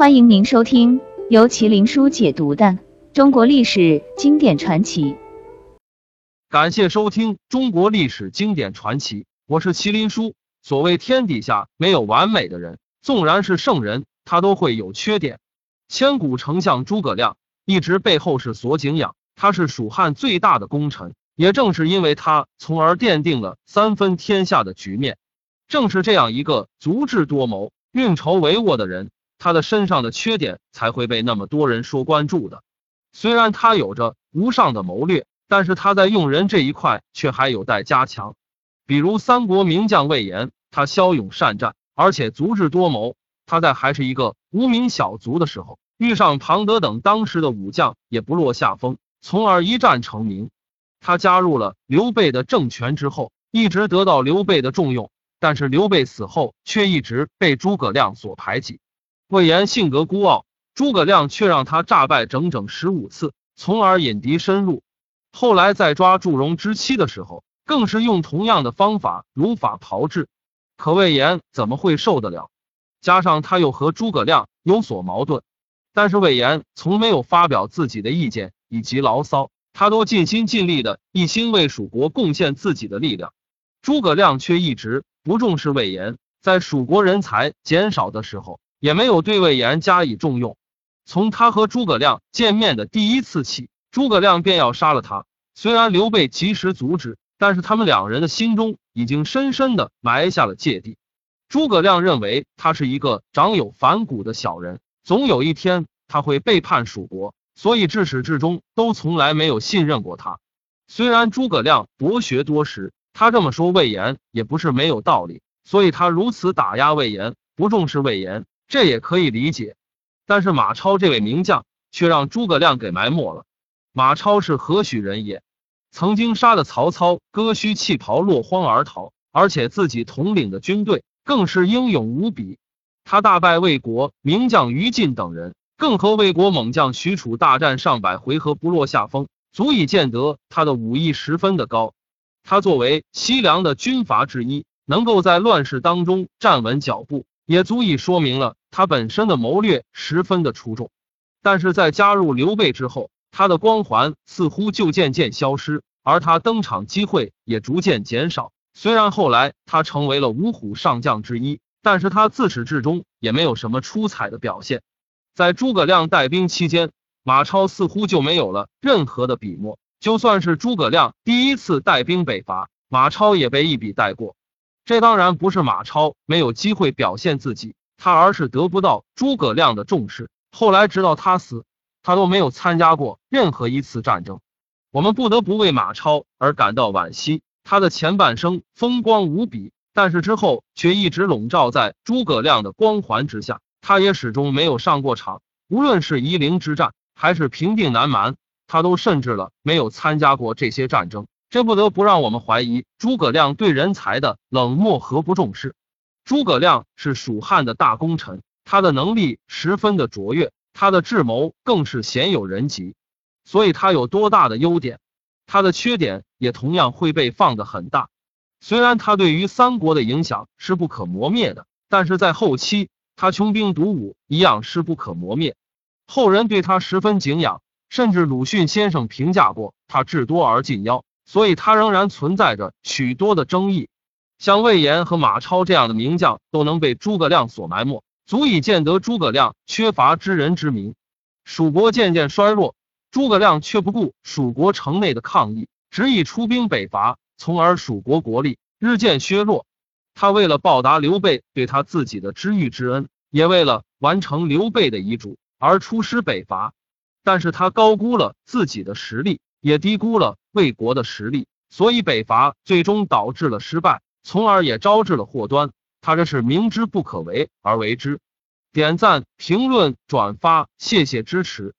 欢迎您收听由麒麟书解读的中国历史经典传奇。感谢收听中国历史经典传奇，我是麒麟书。所谓天底下没有完美的人，纵然是圣人，他都会有缺点。千古丞相诸葛亮一直被后世所敬仰，他是蜀汉最大的功臣，也正是因为他，从而奠定了三分天下的局面。正是这样一个足智多谋、运筹帷幄的人。他的身上的缺点才会被那么多人说关注的。虽然他有着无上的谋略，但是他在用人这一块却还有待加强。比如三国名将魏延，他骁勇善战，而且足智多谋。他在还是一个无名小卒的时候，遇上庞德等当时的武将，也不落下风，从而一战成名。他加入了刘备的政权之后，一直得到刘备的重用，但是刘备死后，却一直被诸葛亮所排挤。魏延性格孤傲，诸葛亮却让他诈败整整十五次，从而引敌深入。后来在抓祝融之妻的时候，更是用同样的方法如法炮制。可魏延怎么会受得了？加上他又和诸葛亮有所矛盾，但是魏延从没有发表自己的意见以及牢骚，他都尽心尽力的一心为蜀国贡献自己的力量。诸葛亮却一直不重视魏延，在蜀国人才减少的时候。也没有对魏延加以重用。从他和诸葛亮见面的第一次起，诸葛亮便要杀了他。虽然刘备及时阻止，但是他们两人的心中已经深深的埋下了芥蒂。诸葛亮认为他是一个长有反骨的小人，总有一天他会背叛蜀国，所以至始至终都从来没有信任过他。虽然诸葛亮博学多识，他这么说魏延也不是没有道理，所以他如此打压魏延，不重视魏延。这也可以理解，但是马超这位名将却让诸葛亮给埋没了。马超是何许人也？曾经杀的曹操割须弃袍落荒而逃，而且自己统领的军队更是英勇无比。他大败魏国名将于禁等人，更和魏国猛将许褚大战上百回合不落下风，足以见得他的武艺十分的高。他作为西凉的军阀之一，能够在乱世当中站稳脚步。也足以说明了他本身的谋略十分的出众，但是在加入刘备之后，他的光环似乎就渐渐消失，而他登场机会也逐渐减少。虽然后来他成为了五虎上将之一，但是他自始至终也没有什么出彩的表现。在诸葛亮带兵期间，马超似乎就没有了任何的笔墨。就算是诸葛亮第一次带兵北伐，马超也被一笔带过。这当然不是马超没有机会表现自己，他而是得不到诸葛亮的重视。后来直到他死，他都没有参加过任何一次战争。我们不得不为马超而感到惋惜。他的前半生风光无比，但是之后却一直笼罩在诸葛亮的光环之下。他也始终没有上过场，无论是夷陵之战还是平定南蛮，他都甚至了没有参加过这些战争。这不得不让我们怀疑诸葛亮对人才的冷漠和不重视。诸葛亮是蜀汉的大功臣，他的能力十分的卓越，他的智谋更是鲜有人及。所以，他有多大的优点，他的缺点也同样会被放得很大。虽然他对于三国的影响是不可磨灭的，但是在后期，他穷兵黩武一样是不可磨灭。后人对他十分敬仰，甚至鲁迅先生评价过他智多而近妖。所以，他仍然存在着许多的争议。像魏延和马超这样的名将都能被诸葛亮所埋没，足以见得诸葛亮缺乏知人之明。蜀国渐渐衰弱，诸葛亮却不顾蜀国城内的抗议，执意出兵北伐，从而蜀国国力日渐削弱。他为了报答刘备对他自己的知遇之恩，也为了完成刘备的遗嘱而出师北伐，但是他高估了自己的实力。也低估了魏国的实力，所以北伐最终导致了失败，从而也招致了祸端。他这是明知不可为而为之。点赞、评论、转发，谢谢支持。